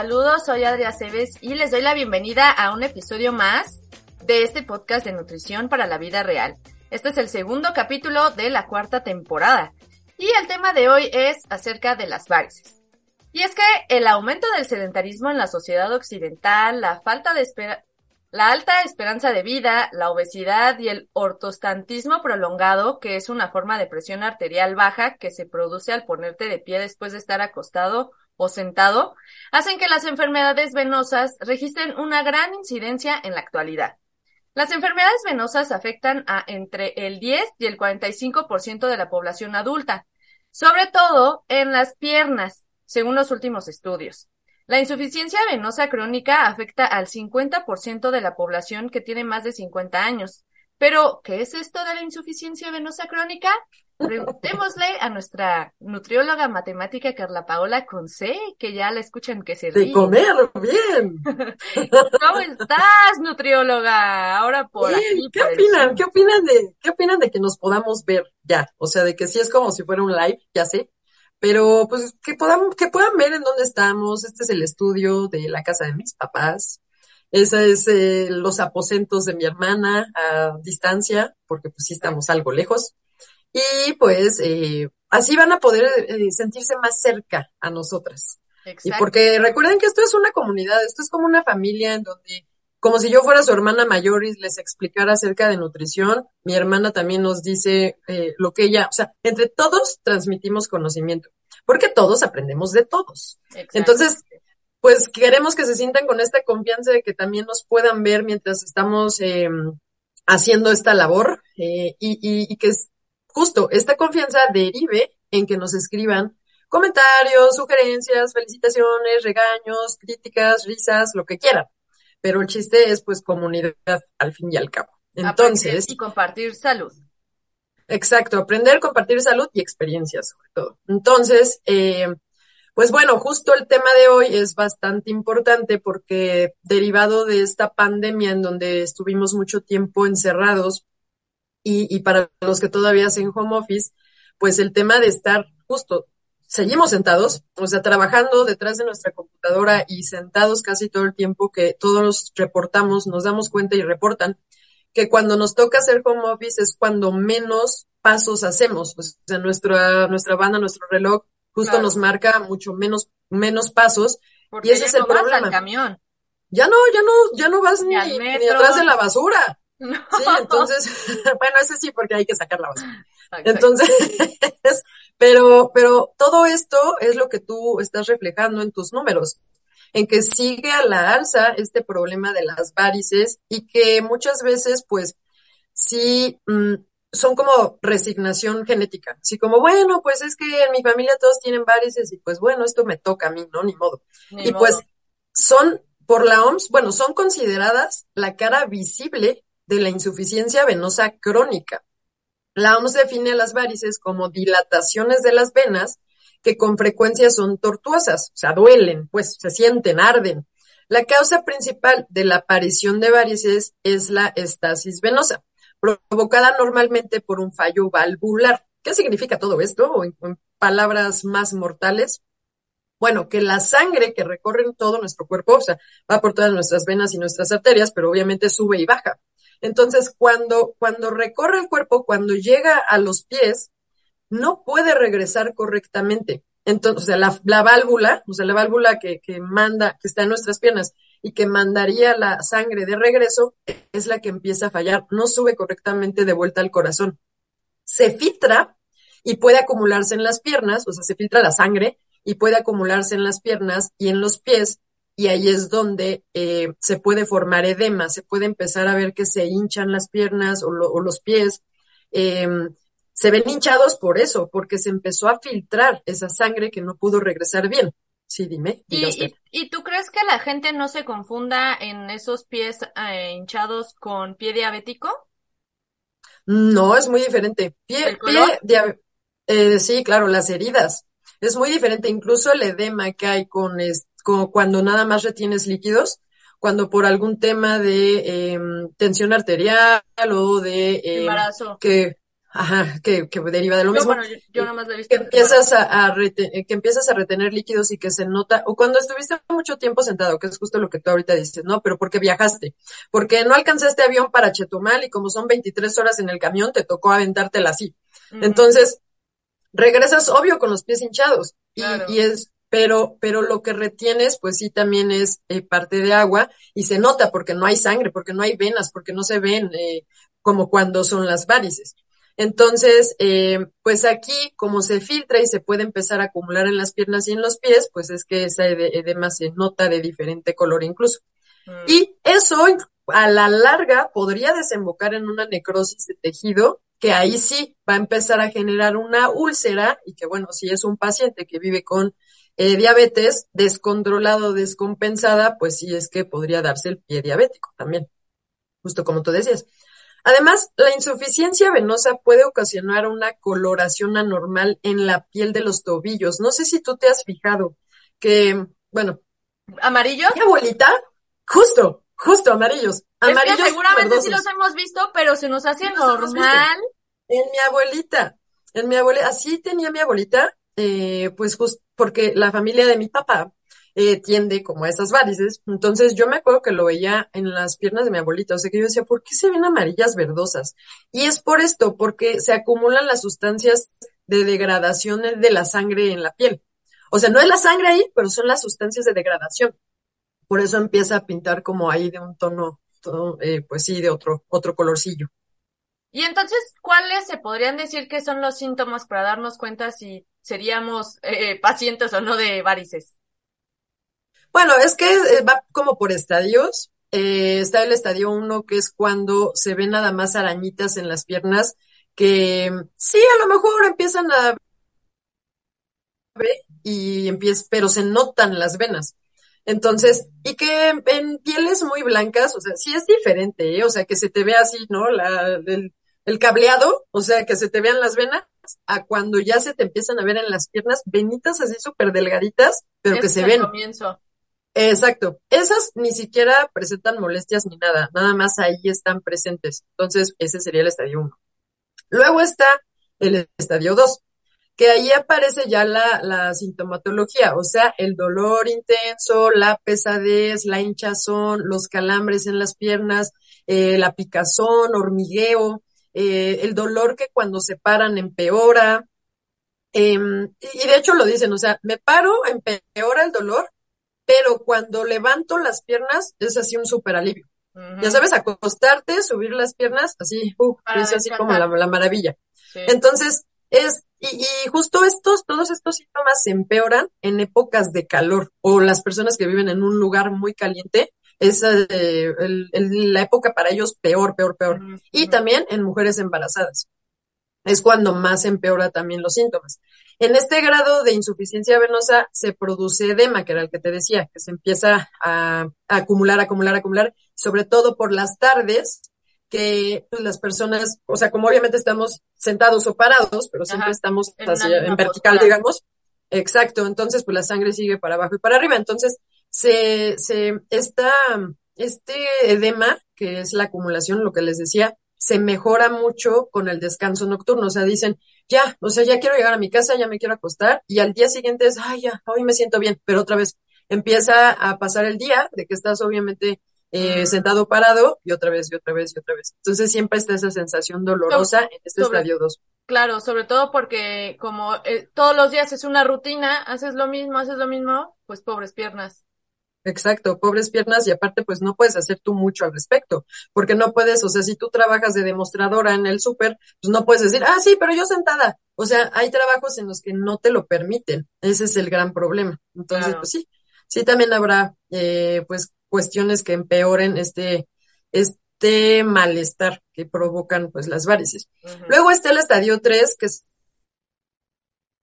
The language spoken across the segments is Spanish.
Saludos, soy Adria Cebes y les doy la bienvenida a un episodio más de este podcast de nutrición para la vida real. Este es el segundo capítulo de la cuarta temporada y el tema de hoy es acerca de las varices. Y es que el aumento del sedentarismo en la sociedad occidental, la falta de espera, la alta esperanza de vida, la obesidad y el ortostantismo prolongado, que es una forma de presión arterial baja que se produce al ponerte de pie después de estar acostado o sentado, hacen que las enfermedades venosas registren una gran incidencia en la actualidad. Las enfermedades venosas afectan a entre el 10 y el 45% de la población adulta, sobre todo en las piernas, según los últimos estudios. La insuficiencia venosa crónica afecta al 50% de la población que tiene más de 50 años. Pero, ¿qué es esto de la insuficiencia venosa crónica? Preguntémosle a nuestra nutrióloga matemática Carla Paola Conce, que ya la escuchan que se ríe. De comer bien. ¿Cómo estás, nutrióloga? Ahora por aquí. ¿Qué opinan? ¿Qué opinan de qué opinan de que nos podamos ver ya? O sea, de que sí es como si fuera un live, ya sé. Pero pues que podamos que puedan ver en dónde estamos. Este es el estudio de la casa de mis papás. Esa es eh, los aposentos de mi hermana a distancia, porque pues sí estamos algo lejos y pues eh, así van a poder eh, sentirse más cerca a nosotras. Y porque recuerden que esto es una comunidad, esto es como una familia en donde, como si yo fuera su hermana mayor y les explicara acerca de nutrición, mi hermana también nos dice eh, lo que ella, o sea, entre todos transmitimos conocimiento, porque todos aprendemos de todos. Entonces, pues queremos que se sientan con esta confianza de que también nos puedan ver mientras estamos eh, haciendo esta labor eh, y, y, y, que justo esta confianza derive en que nos escriban comentarios, sugerencias, felicitaciones, regaños, críticas, risas, lo que quieran. Pero el chiste es pues comunidad al fin y al cabo. Entonces. y compartir salud. Exacto, aprender, compartir salud y experiencias sobre todo. Entonces, eh, pues bueno, justo el tema de hoy es bastante importante porque derivado de esta pandemia en donde estuvimos mucho tiempo encerrados, y, y para los que todavía hacen home office, pues el tema de estar justo, seguimos sentados, o sea, trabajando detrás de nuestra computadora y sentados casi todo el tiempo que todos reportamos, nos damos cuenta y reportan que cuando nos toca hacer home office es cuando menos pasos hacemos. O sea, nuestra, nuestra banda, nuestro reloj justo nos marca mucho menos, menos pasos. y ese es el problema. camión. Ya no, ya no, ya no vas ni, ni atrás de la basura. Sí, entonces, bueno, ese sí, porque hay que sacar la basura. Entonces, pero, pero todo esto es lo que tú estás reflejando en tus números, en que sigue a la alza este problema de las varices y que muchas veces, pues, sí, mm, son como resignación genética, así como, bueno, pues es que en mi familia todos tienen varices y pues bueno, esto me toca a mí, ¿no? Ni modo. y pues son, por la OMS, bueno, son consideradas la cara visible de la insuficiencia venosa crónica. La OMS define las varices como dilataciones de las venas que con frecuencia son tortuosas, o sea, duelen, pues se sienten, arden. La causa principal de la aparición de varices es la estasis venosa, provocada normalmente por un fallo valvular. ¿Qué significa todo esto? En, palabras más mortales, bueno, que la sangre que recorre todo nuestro cuerpo, o sea, va por todas nuestras venas y nuestras arterias, pero obviamente sube y baja. Entonces, cuando, cuando recorre el cuerpo, cuando llega a los pies, no puede regresar correctamente. Entonces, o sea, la, la válvula, o sea, la válvula que, que manda, que está en nuestras piernas y que mandaría la sangre de regreso, es la que empieza a fallar, no sube correctamente de vuelta al corazón. Se filtra y puede acumularse en las piernas, o sea, se filtra la sangre y puede acumularse en las piernas y en los pies y ahí es donde eh, se puede formar edema, se puede empezar a ver que se hinchan las piernas o, los pies. Em, se ven hinchados por eso, porque se empezó a filtrar esa sangre que no pudo regresar bien. Sí, dime. ¿Y, y, tú crees que la gente no se confunda en esos pies eh, hinchados con pie diabético? No, es muy diferente. Pie, pie eh, sí, claro, las heridas. Es muy diferente. Incluso el edema que hay con, con cuando nada más retienes líquidos, cuando por algún tema de em, tensión arterial o de eh, embarazo. que Ajá, que, que deriva de lo mismo. Bueno, yo, nada más lo he visto. Que empiezas a, que empiezas a retener líquidos y que se nota, o cuando estuviste mucho tiempo sentado, que es justo lo que tú ahorita dices, ¿no? Pero porque viajaste, porque no alcanzaste avión para Chetumal y como son 23 horas en el camión, te tocó aventártela así. Entonces, regresas obvio con los pies hinchados y, y es, pero, pero lo que retienes, pues sí también es eh, parte de agua y se nota porque no hay sangre, porque no hay venas, porque no se ven eh, como cuando son las varices. Entonces, eh, pues aquí, como se filtra y se puede empezar a acumular en las piernas y en los pies, pues es que esa edema se nota de diferente color incluso. Mm. Y eso a la larga podría desembocar en una necrosis de tejido que ahí sí va a empezar a generar una úlcera y que bueno, si es un paciente que vive con eh, diabetes descontrolado, descompensada, pues sí es que podría darse el pie diabético también, justo como tú decías. Además, la insuficiencia venosa puede ocasionar una coloración anormal en la piel de los tobillos. No sé si tú te has fijado que, bueno. ¿Amarillos? Mi abuelita, justo, justo amarillos. Amarillos. Es que seguramente sí los hemos visto, pero se nos hace normal. En mi abuelita, en mi abuelita, así tenía mi abuelita, eh, pues justo porque la familia de mi papá eh, tiende como a esas varices. Entonces yo me acuerdo que lo veía en las piernas de mi abuelita, o sea que yo decía, ¿por qué se ven amarillas verdosas? Y es por esto, porque se acumulan las sustancias de degradación de la sangre en la piel. O sea, no es la sangre ahí, pero son las sustancias de degradación. Por eso empieza a pintar como ahí de un tono, eh, pues sí, de otro, otro colorcillo. Y entonces, ¿cuáles se podrían decir que son los síntomas para darnos cuenta si seríamos eh, pacientes o no de varices? Bueno, es que eh, va como por estadios. Eh, está el estadio 1, que es cuando se ven nada más arañitas en las piernas, que sí, a lo mejor empiezan a y empieza, pero se notan las venas. Entonces, y que en, pieles muy blancas, o sea, sí es diferente, ¿eh? o sea, que se te ve así, ¿no? La, el, el, cableado, o sea, que se te vean las venas, a cuando ya se te empiezan a ver en las piernas venitas así súper delgaditas, pero que se ven. Comienzo. Exacto. Esas ni siquiera presentan molestias ni nada, nada más ahí están presentes. Entonces, ese sería el estadio 1. Luego está el estadio 2, que ahí aparece ya la, la sintomatología, o sea, el dolor intenso, la pesadez, la hinchazón, los calambres en las piernas, eh, la picazón, hormigueo, eh, el dolor que cuando se paran empeora. Em, y de hecho lo dicen, o sea, me paro, empeora el dolor pero cuando levanto las piernas es así un súper alivio. Ya sabes, acostarte, subir las piernas, así, uh, es así como la, maravilla. Entonces, es, y, justo estos, todos estos síntomas se empeoran en épocas de calor o las personas que viven en un lugar muy caliente, es eh, la época para ellos peor, peor, peor. Y también en mujeres embarazadas. Es cuando más empeora también los síntomas. En este grado de insuficiencia venosa se produce edema, que era el que te decía, que se empieza a, acumular, acumular, acumular, sobre todo por las tardes, que pues, las personas, o sea, como obviamente estamos sentados o parados, pero siempre estamos en, vertical, digamos. Exacto, entonces pues la sangre sigue para abajo y para arriba. Entonces, se, se, está, este edema, que es la acumulación, lo que les decía, se mejora mucho con el descanso nocturno. O sea, dicen, ya, o sea, ya quiero llegar a mi casa, ya me quiero acostar y al día siguiente es, ay, ya, hoy me siento bien, pero otra vez empieza a pasar el día de que estás obviamente eh, sentado parado y otra vez y otra vez y otra vez. Entonces siempre está esa sensación dolorosa en este estadio 2. Claro, sobre todo porque como eh, todos los días es una rutina, haces lo mismo, haces lo mismo, pues pobres piernas. Exacto, pobres piernas y aparte pues no puedes hacer tú mucho al respecto, porque no puedes, o sea, si tú trabajas de demostradora en el súper, pues no puedes decir, ah, sí, pero yo sentada. O sea, hay trabajos en los que no te lo permiten. Ese es el gran problema. Entonces, pues sí, sí también habrá, eh, pues, cuestiones que empeoren este, este malestar que provocan, pues, las varices. Luego está el estadio 3, que es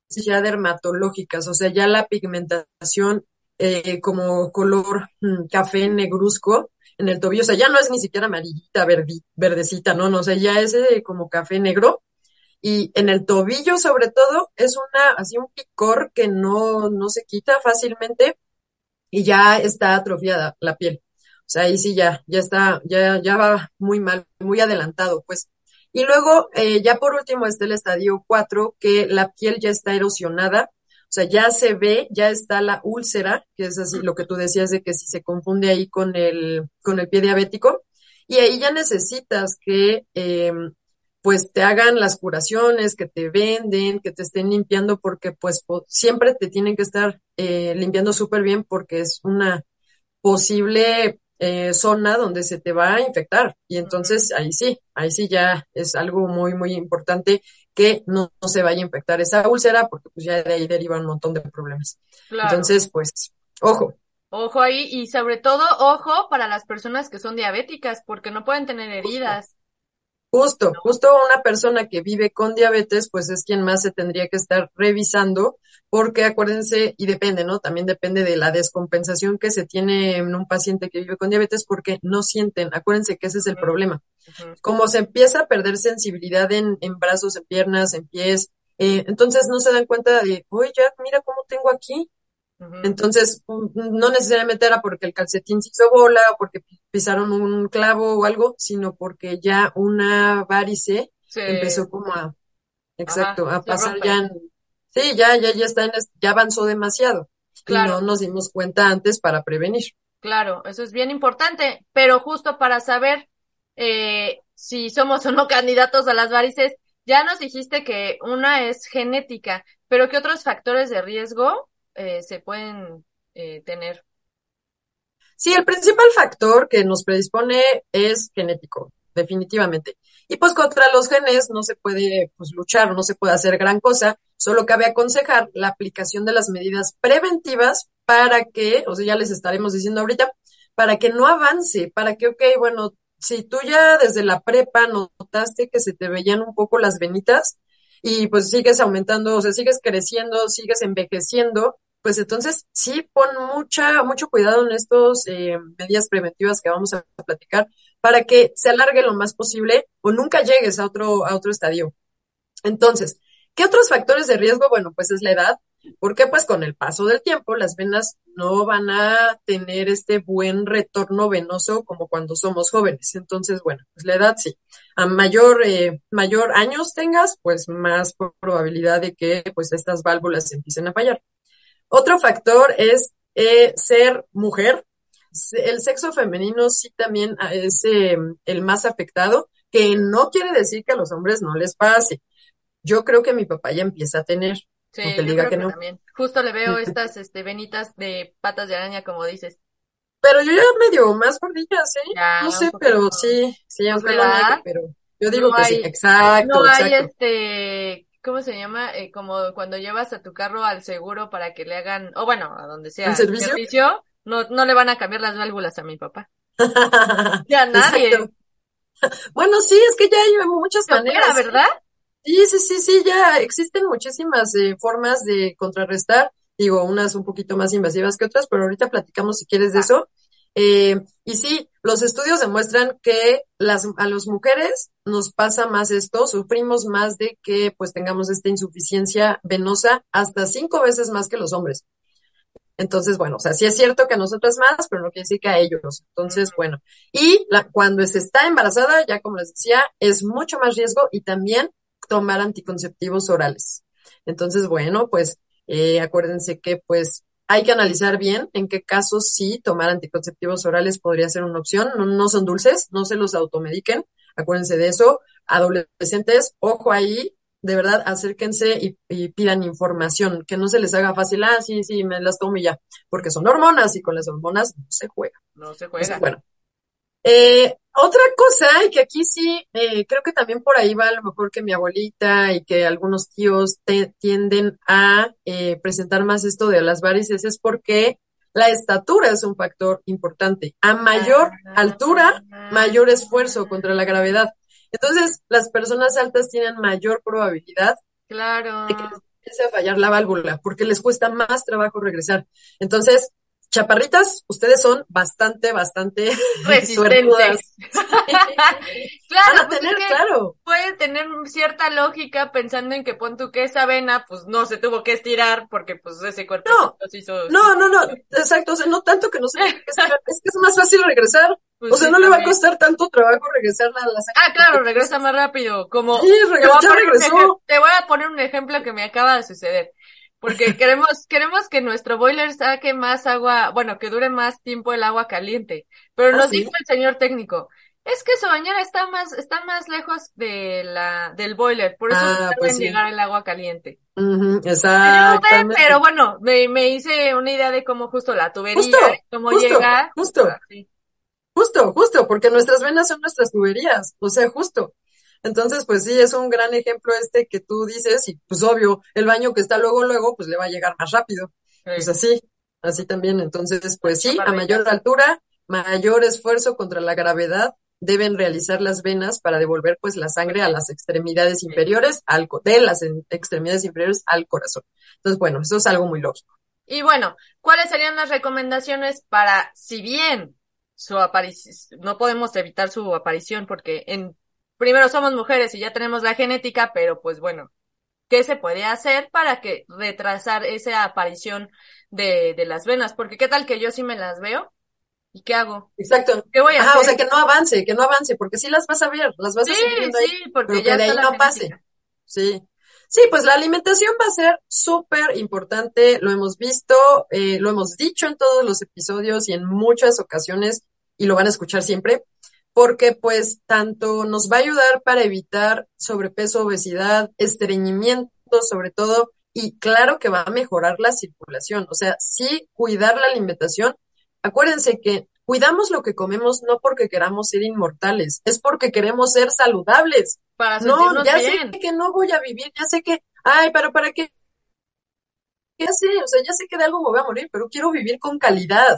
ya dermatológicas, o sea, ya la pigmentación eh, como color mm, café negruzco en el tobillo, o sea, ya no es ni siquiera amarillita, verdecita, no, no, o sea, ya es como café negro. Y en el tobillo, sobre todo, es una, así un picor que no, no se quita fácilmente y ya está atrofiada la piel. O sea, ahí sí ya, ya está, ya, ya va muy mal, muy adelantado, pues. Y luego, eh, ya por último está el estadio 4, que la piel ya está erosionada, o sea, ya se ve, ya está la úlcera, que es así lo que tú decías de que si se confunde ahí con el, con el pie diabético, y ahí ya necesitas que, eh, pues te hagan las curaciones, que te venden, que te estén limpiando, porque pues siempre te tienen que estar eh, limpiando súper bien porque es una posible eh, zona donde se te va a infectar. Y entonces ahí sí, ahí sí ya es algo muy, muy importante que no, se vaya a infectar esa úlcera porque pues ya de ahí deriva un montón de problemas. Entonces, pues, ojo. Ojo ahí y sobre todo ojo para las personas que son diabéticas porque no pueden tener heridas. Justo, justo una persona que vive con diabetes, pues es quien más se tendría que estar revisando, porque acuérdense, y depende, ¿no? También depende de la descompensación que se tiene en un paciente que vive con diabetes, porque no sienten, acuérdense que ese es el problema. Como se empieza a perder sensibilidad en, en brazos, en piernas, en pies, eh, entonces no se dan cuenta de, oye, ya, mira cómo tengo aquí, entonces, no necesariamente era porque el calcetín se hizo bola o porque pisaron un clavo o algo, sino porque ya una varice empezó como a, exacto, a pasar ya en, sí, ya, ya, ya está en, ya avanzó demasiado. Claro. Y no nos dimos cuenta antes para prevenir. Claro, eso es bien importante, pero justo para saber eh, si somos o no candidatos a las varices, ya nos dijiste que una es genética, pero ¿qué otros factores de riesgo eh, se pueden eh, tener? Sí, el principal factor que nos predispone es genético, definitivamente. Y pues contra los genes no se puede pues, luchar, no se puede hacer gran cosa, solo cabe aconsejar la aplicación de las medidas preventivas para que, o sea, ya les estaremos diciendo ahorita, para que no avance, para que, ok, bueno, si tú ya desde la prepa notaste que se te veían un poco las venitas y pues sigues aumentando, o sea, sigues creciendo, sigues envejeciendo, pues entonces sí pon mucha, mucho cuidado en estas eh, medidas preventivas que vamos a platicar para que se alargue lo más posible o nunca llegues a otro, a otro estadio. Entonces, ¿qué otros factores de riesgo? Bueno, pues es la edad, porque pues con el paso del tiempo las venas no van a tener este buen retorno venoso como cuando somos jóvenes. Entonces, bueno, pues la edad sí. A mayor, eh, mayor años tengas, pues más probabilidad de que pues estas válvulas empiecen a fallar. Otro factor es eh, ser mujer. El sexo femenino sí también es em, el más afectado, que no quiere decir que a los hombres no les pase. Yo creo que mi papá ya empieza a tener. Sí, diga que, no. También. Justo le veo estas este, venitas de patas de araña, como dices. Pero yo ya medio más gordilla, ¿sí? no sé, pero sí, sí, aunque no pero yo digo que sí, exacto. No hay este ¿cómo se llama? Eh, como cuando llevas a tu carro al seguro para que le hagan, o bueno, a donde sea, ¿El servicio? no, no le van a cambiar las válvulas a mi papá. ya nadie. Bueno, sí, es que ya hay muchas maneras. ¿verdad? Sí, sí, sí, sí, ya existen muchísimas eh, formas de contrarrestar. Digo, unas un poquito más invasivas que otras, pero ahorita platicamos si quieres de eso. Eh, y sí, los estudios demuestran que las, a las mujeres nos pasa más esto, sufrimos más de que pues tengamos esta insuficiencia venosa hasta cinco veces más que los hombres. Entonces, bueno, o sea, sí es cierto que a nosotras más, pero no quiere decir que a ellos. Entonces, bueno, y la, cuando se está embarazada, ya como les decía, es mucho más riesgo y también tomar anticonceptivos orales. Entonces, bueno, pues eh, acuérdense que pues hay que analizar bien en qué casos sí tomar anticonceptivos orales podría ser una opción. No, son dulces, no se los automediquen, acuérdense de eso. Adolescentes, ojo ahí, de verdad, acérquense y, pidan información, que no se les haga fácil, ah, sí, sí, me las tomo y ya, porque son hormonas y con las hormonas no se juega. No se juega. bueno, eh, otra cosa, y que aquí sí, eh, creo que también por ahí va a lo mejor que mi abuelita y que algunos tíos tienden a eh, presentar más esto de las varices, es porque la estatura es un factor importante. A mayor ah. altura, mayor esfuerzo contra la gravedad. Entonces, las personas altas tienen mayor probabilidad claro. de que empiece a fallar la válvula, porque les cuesta más trabajo regresar. Entonces, chaparritas, ustedes son bastante, bastante resistentes. claro, tener, claro. Puede tener cierta lógica pensando en que pon tú que esa vena, pues no se tuvo que estirar porque pues ese cuerpo no, se hizo. No, no, no, exacto, o sea, no tanto que no se que estirar, es que es más fácil regresar. Pues o sea, no le va a costar tanto trabajo regresar a la Ah, claro, regresa más rápido. Como sí, ya regresó. Te voy a poner un ejemplo que me acaba de suceder. Porque queremos, queremos que nuestro boiler saque más agua, bueno, que dure más tiempo el agua caliente. Pero ¿Ah, nos dijo el señor técnico, es que su bañera está más, está más lejos de la, del boiler, por eso ah, no pues llegar el agua caliente. exactamente. Pero bueno, me, me hice una idea de cómo justo la tubería, cómo llega. Justo, justo, justo, porque nuestras venas son nuestras tuberías, o sea, justo. Entonces, pues sí, es un gran ejemplo este que tú dices y pues obvio, el baño que está luego, luego, pues le va a llegar más rápido. Pues así, así también. Entonces, pues sí, a mayor altura, mayor esfuerzo contra la gravedad deben realizar las venas para devolver pues la sangre a las extremidades inferiores, al, de las extremidades inferiores al corazón. Entonces, bueno, eso es algo muy lógico. Y bueno, ¿cuáles serían las recomendaciones para, si bien su aparición, no podemos evitar su aparición porque en primero somos mujeres y ya tenemos la genética, pero pues bueno, ¿qué se puede hacer para que retrasar esa aparición de, de las venas? Porque qué tal que yo sí me las veo ¿Y qué hago? Exacto. ¿Qué voy a Ajá, o sea, que no avance, que no avance, porque sí las vas a ver, las vas a seguir viendo sí, porque ya de ahí no pase. Sí. Sí, pues la alimentación va a ser súper importante, lo hemos visto, eh, lo hemos dicho en todos los episodios y en muchas ocasiones, y lo van a escuchar siempre porque pues tanto nos va a ayudar para evitar sobrepeso, obesidad, estreñimiento sobre todo, y claro que va a mejorar la circulación. O sea, sí cuidar la alimentación. Acuérdense que cuidamos lo que comemos no porque queramos ser inmortales, es porque queremos ser saludables. Para no, ya sé que no voy a vivir, ya sé que, ay, pero ¿para qué? Ya sé, o sea, ya sé que de algo me voy a morir, pero quiero vivir con calidad,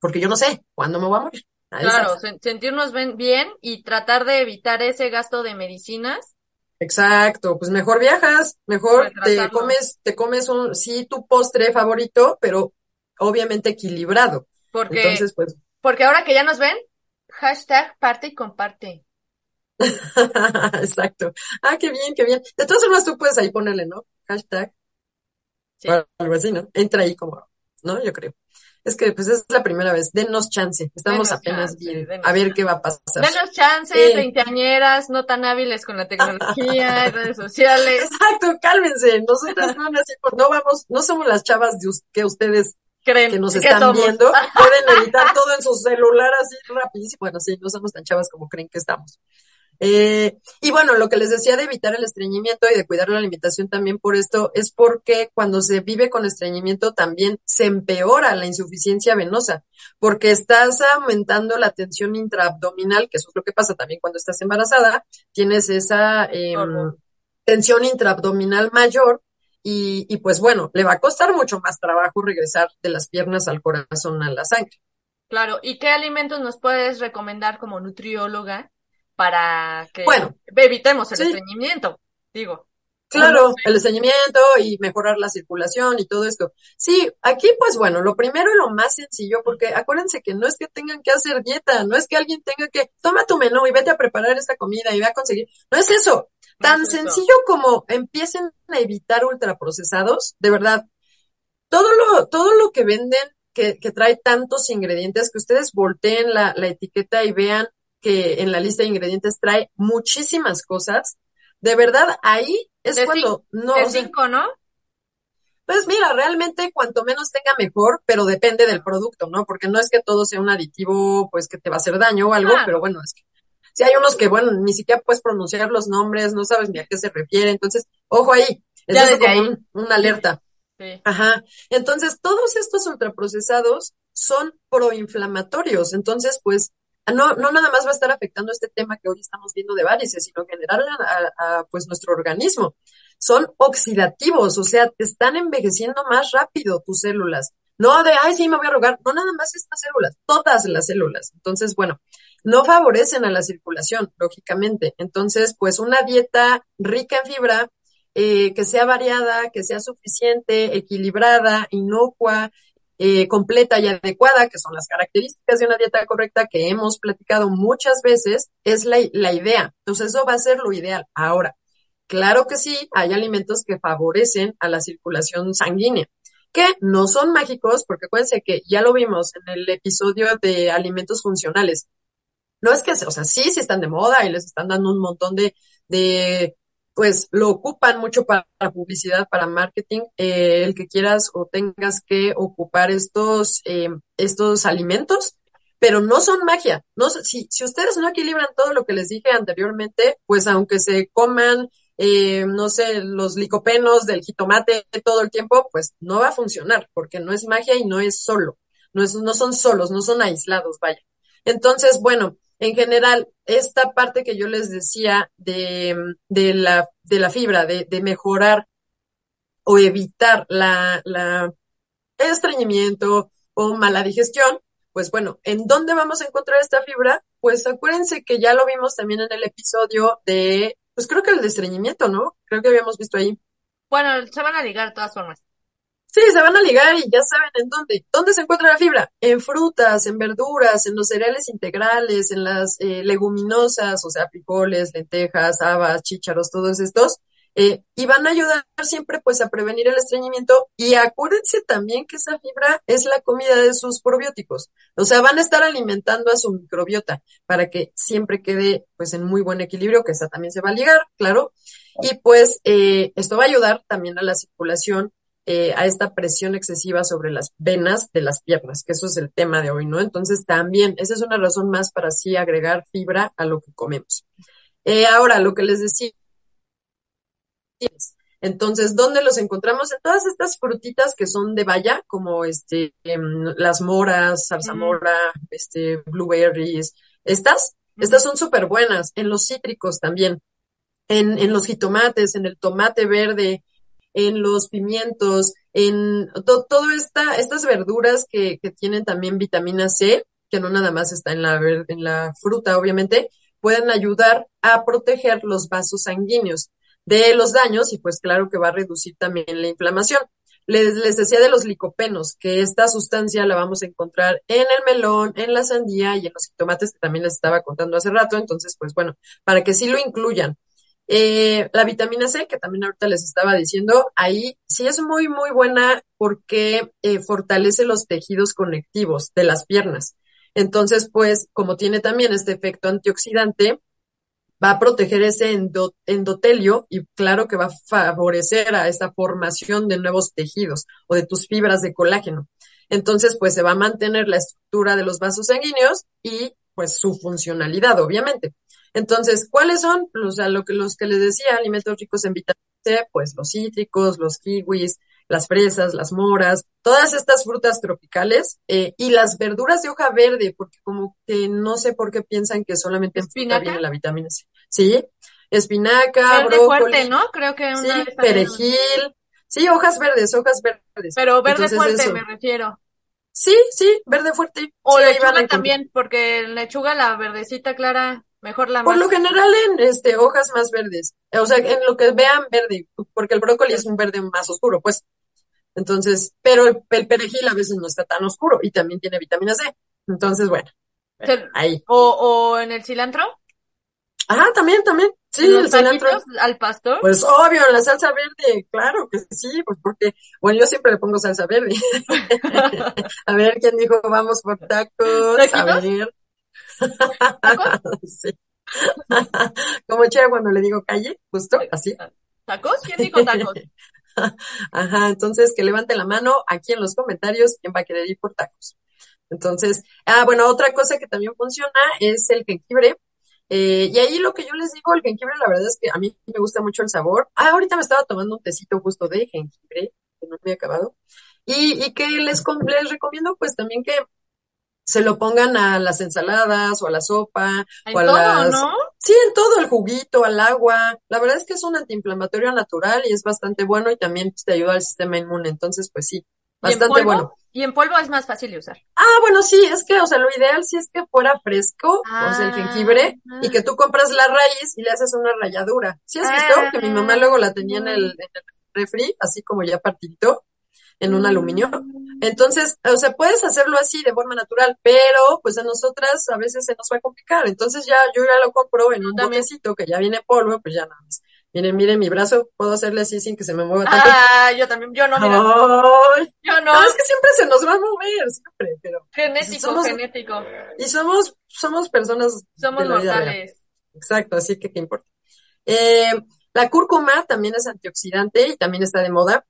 porque yo no sé cuándo me voy a morir. Claro, sentirnos bien y tratar de evitar ese gasto de medicinas. Exacto, pues mejor viajas, mejor te comes, te comes un, sí, tu postre favorito, pero obviamente equilibrado. Porque, Entonces, pues. Porque ahora que ya nos ven, hashtag parte y comparte. Exacto. Ah, qué bien, qué bien. De todas formas, tú puedes ahí ponerle, ¿no? Hashtag. Sí. algo así, ¿no? Entra ahí como, ¿no? Yo creo. Es que pues es la primera vez, denos chance, estamos apenas bien, a ver qué va a pasar. Denos chance, veinteañeras, no tan hábiles con la tecnología, redes sociales. Exacto, cálmense, nosotras no, no vamos, no somos las chavas que ustedes creen que nos están viendo, pueden editar todo en su celular así rapidísimo, bueno sí, no somos tan chavas como creen que estamos. Eh, y bueno, lo que les decía de evitar el estreñimiento y de cuidar la alimentación también por esto es porque cuando se vive con estreñimiento también se empeora la insuficiencia venosa, porque estás aumentando la tensión intraabdominal, que eso es lo que pasa también cuando estás embarazada, tienes esa em, tensión intraabdominal mayor y, y pues bueno, le va a costar mucho más trabajo regresar de las piernas al corazón a la sangre. Claro, ¿y qué alimentos nos puedes recomendar como nutrióloga? Para que bueno, evitemos el estreñimiento, digo. Claro, el estreñimiento y mejorar la circulación y todo esto. Sí, aquí pues bueno, lo primero y lo más sencillo, porque acuérdense que no es que tengan que hacer dieta, no es que alguien tenga que, toma tu menú y vete a preparar esta comida y ve a conseguir, no es eso. Tan sencillo como empiecen a evitar ultraprocesados, de verdad. Todo lo, todo lo que venden que, que trae tantos ingredientes, que ustedes volteen la, la etiqueta y vean que en la lista de ingredientes trae muchísimas cosas. De verdad, ahí es cuando no. De cinco, ¿no? Pues mira, realmente cuanto menos tenga mejor, pero depende del producto, ¿no? Porque no es que todo sea un aditivo, pues que te va a hacer daño o algo, pero bueno, es que si hay unos que, bueno, ni siquiera puedes pronunciar los nombres, no sabes ni a qué se refiere, entonces, ojo ahí, es ya como una alerta. Sí. Ajá. Entonces, todos estos ultraprocesados son proinflamatorios, entonces, pues, no, no nada más va a estar afectando este tema que hoy estamos viendo de varices, sino en general a, pues nuestro organismo. Son oxidativos, o sea, te están envejeciendo más rápido tus células. No de, ay, sí, me voy a rogar. No nada más estas células, todas las células. Entonces, bueno, no favorecen a la circulación, lógicamente. Entonces, pues una dieta rica en fibra, eh, que sea variada, que sea suficiente, equilibrada, inocua, eh, completa y adecuada, que son las características de una dieta correcta que hemos platicado muchas veces, es la, la idea. Entonces eso va a ser lo ideal. Ahora, claro que sí, hay alimentos que favorecen a la circulación sanguínea que no son mágicos, porque acuérdense que ya lo vimos en el episodio de alimentos funcionales. No es que, o sea, sí, sí están de moda y les están dando un montón de, de pues lo ocupan mucho para publicidad, para marketing, eh, el que quieras o tengas que ocupar estos, eh, estos alimentos, pero no son magia. No, si, si ustedes no equilibran todo lo que les dije anteriormente, pues aunque se coman, eh, no sé, los licopenos del jitomate todo el tiempo, pues no va a funcionar, porque no es magia y no es solo. No, es, no son solos, no son aislados, vaya. Entonces, bueno, en general, esta parte que yo les decía de, de, la, de la fibra, de, de mejorar o evitar la, la estreñimiento o mala digestión, pues bueno, ¿en dónde vamos a encontrar esta fibra? Pues acuérdense que ya lo vimos también en el episodio de, pues creo que el de estreñimiento, ¿no? Creo que habíamos visto ahí. Bueno, se van a ligar de todas formas. Sí, se van a ligar y ya saben en dónde. ¿Dónde se encuentra la fibra? En frutas, en verduras, en los cereales integrales, en las eh, leguminosas, o sea, frijoles, lentejas, habas, chícharos, todos estos. Eh, y van a ayudar siempre pues a prevenir el estreñimiento y acuérdense también que esa fibra es la comida de sus probióticos. O sea, van a estar alimentando a su microbiota para que siempre quede pues en muy buen equilibrio, que esa también se va a ligar, claro. Y pues eh, esto va a ayudar también a la circulación eh, a esta presión excesiva sobre las venas de las piernas, que eso es el tema de hoy, ¿no? Entonces también, esa es una razón más para sí agregar fibra a lo que comemos. Eh, ahora, lo que les decía, entonces, ¿dónde los encontramos? En todas estas frutitas que son de valla, como este, em, las moras, zarzamora, este, blueberries, estas, estas son súper buenas. En los cítricos también, en, en los jitomates, en el tomate verde, en los pimientos, en todo todo esta, estas verduras que, que tienen también vitamina C, que no nada más está en la, en la fruta, obviamente, pueden ayudar a proteger los vasos sanguíneos de los daños y pues claro que va a reducir también la inflamación. Les, les decía de los licopenos, que esta sustancia la vamos a encontrar en el melón, en la sandía y en los tomates que también les estaba contando hace rato. Entonces, pues bueno, para que sí lo incluyan. Eh, la vitamina C, que también ahorita les estaba diciendo, ahí sí es muy, muy buena porque eh, fortalece los tejidos conectivos de las piernas. Entonces, pues, como tiene también este efecto antioxidante, va a proteger ese endotelio y claro que va a favorecer a esta formación de nuevos tejidos o de tus fibras de colágeno. Entonces, pues se va a mantener la estructura de los vasos sanguíneos y pues su funcionalidad, obviamente. Entonces, ¿cuáles son? O sea, lo que, los que les decía, alimentos ricos en vitamina C, pues los cítricos, los kiwis, las fresas, las moras, todas estas frutas tropicales eh, y las verduras de hoja verde, porque como que no sé por qué piensan que solamente en viene la vitamina C. Sí, espinaca, verde fuerte, ¿no? Creo que sí, perejil, sí, hojas verdes, hojas verdes. Pero verde fuerte me refiero. Sí, sí, verde fuerte. O lechuga también, porque lechuga la verdecita clara Mejor la Por lo general en este hojas más verdes. O sea, en lo que vean verde, porque el brócoli es un verde más oscuro, pues. Entonces, pero el, perejil a veces no está tan oscuro y también tiene vitamina C. Entonces, bueno, ahí. ¿O, o en el cilantro? Ajá, también, también. Sí, el cilantro. al pastor? Pues obvio, la salsa verde, claro que sí, pues porque, bueno, yo siempre le pongo salsa verde. a ver, ¿quién dijo vamos por tacos? A ver. Como Che cuando le digo calle, justo así. ¿Tacos? ¿Quién dijo tacos? Ajá, entonces que levante la mano aquí en los comentarios quién va a querer ir por tacos. Entonces, ah, bueno, otra cosa que también funciona es el jengibre. Eh, y ahí lo que yo les digo, el jengibre, la verdad es que a mí me gusta mucho el sabor. Ah, ahorita me estaba tomando un tecito justo de jengibre, que no me he acabado. Y, y que les, les recomiendo pues también que se lo pongan a las ensaladas o a la sopa o a todo, las... ¿no? Sí, en todo, el juguito, al agua. La verdad es que es un antiinflamatorio natural y es bastante bueno y también pues, te ayuda al sistema inmune. Entonces, pues sí, bastante bueno. Y en polvo es más fácil de usar. Ah, bueno, sí, es que, o sea, lo ideal sí es que fuera fresco, o sea, el jengibre, y que tú compras la raíz y le haces una ralladura. ¿Sí has visto? que mi mamá luego la tenía en el, en el refri, así como ya partidito, en un aluminio. Mm. Entonces, o sea, puedes hacerlo así de forma natural, pero pues a nosotras a veces se nos va a complicar. Entonces ya yo ya lo compro en un botecito que ya viene polvo, pues ya nada más Miren, miren mi brazo, puedo hacerle así sin que se me mueva tanto. Ah, yo también, yo no, mira. yo no. es que siempre se nos va a mover, siempre, pero. Genético, genético. Y somos, somos personas. Somos mortales. Exacto, así que qué importa. Eh, la cúrcuma también es antioxidante y también está de moda.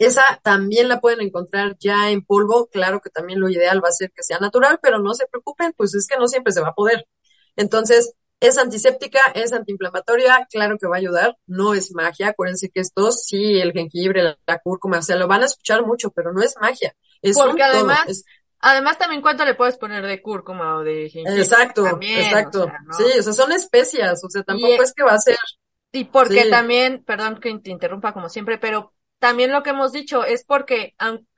Esa también la pueden encontrar ya en polvo. Claro que también lo ideal va a ser que sea natural, pero no se preocupen, pues es que no siempre se va a poder. Entonces, es antiséptica, es antiinflamatoria, claro que va a ayudar, no es magia, acuérdense que esto sí, el jengibre, la, cúrcuma, se lo van a escuchar mucho, pero no es magia. Es Porque además, además también cuánto le puedes poner de cúrcuma o de jengibre. Exacto, exacto. Sí, o sea, son especias, o sea, tampoco es que va a ser. Y porque también, perdón que te interrumpa como siempre, pero también lo que hemos dicho es porque,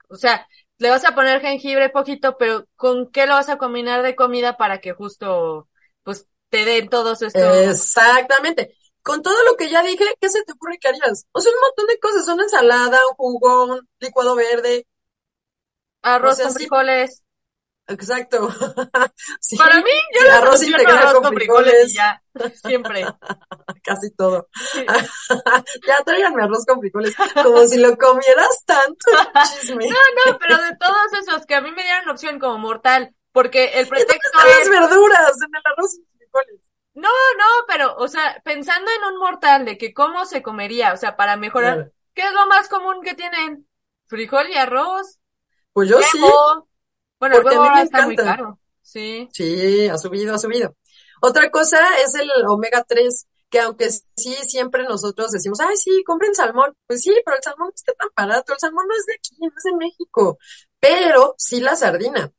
o sea, le vas a poner jengibre poquito, pero ¿con qué lo vas a combinar de comida para que justo, pues, te den todos estos. Exactamente. Con todo lo que ya dije, ¿qué se te ocurre que harías? O sea, un montón de cosas, una ensalada, un jugo, un licuado verde. Arroz con frijoles. Exacto. Para mí, yo arroz integral con frijoles. ya, siempre. Casi todo. ya tráiganme arroz con frijoles, como si lo comieras tanto. Chisme. No, no, pero de todos esos que a mí me dieron opción como mortal, porque el pretexto es... las verduras en el arroz no, no, pero, o sea, pensando en un mortal de que cómo se comería, o sea, para mejorar, ¿qué es lo más común que tienen? Frijol y arroz. Pues yo sí. Bueno, el huevo ahora está muy caro. Sí. Sí, ha subido, ha subido. Otra cosa es el omega 3, que aunque sí siempre nosotros decimos, ay, sí, compren salmón. Pues sí, pero el salmón no está tan barato. El salmón no es de aquí, no es de México. Pero sí la sardina.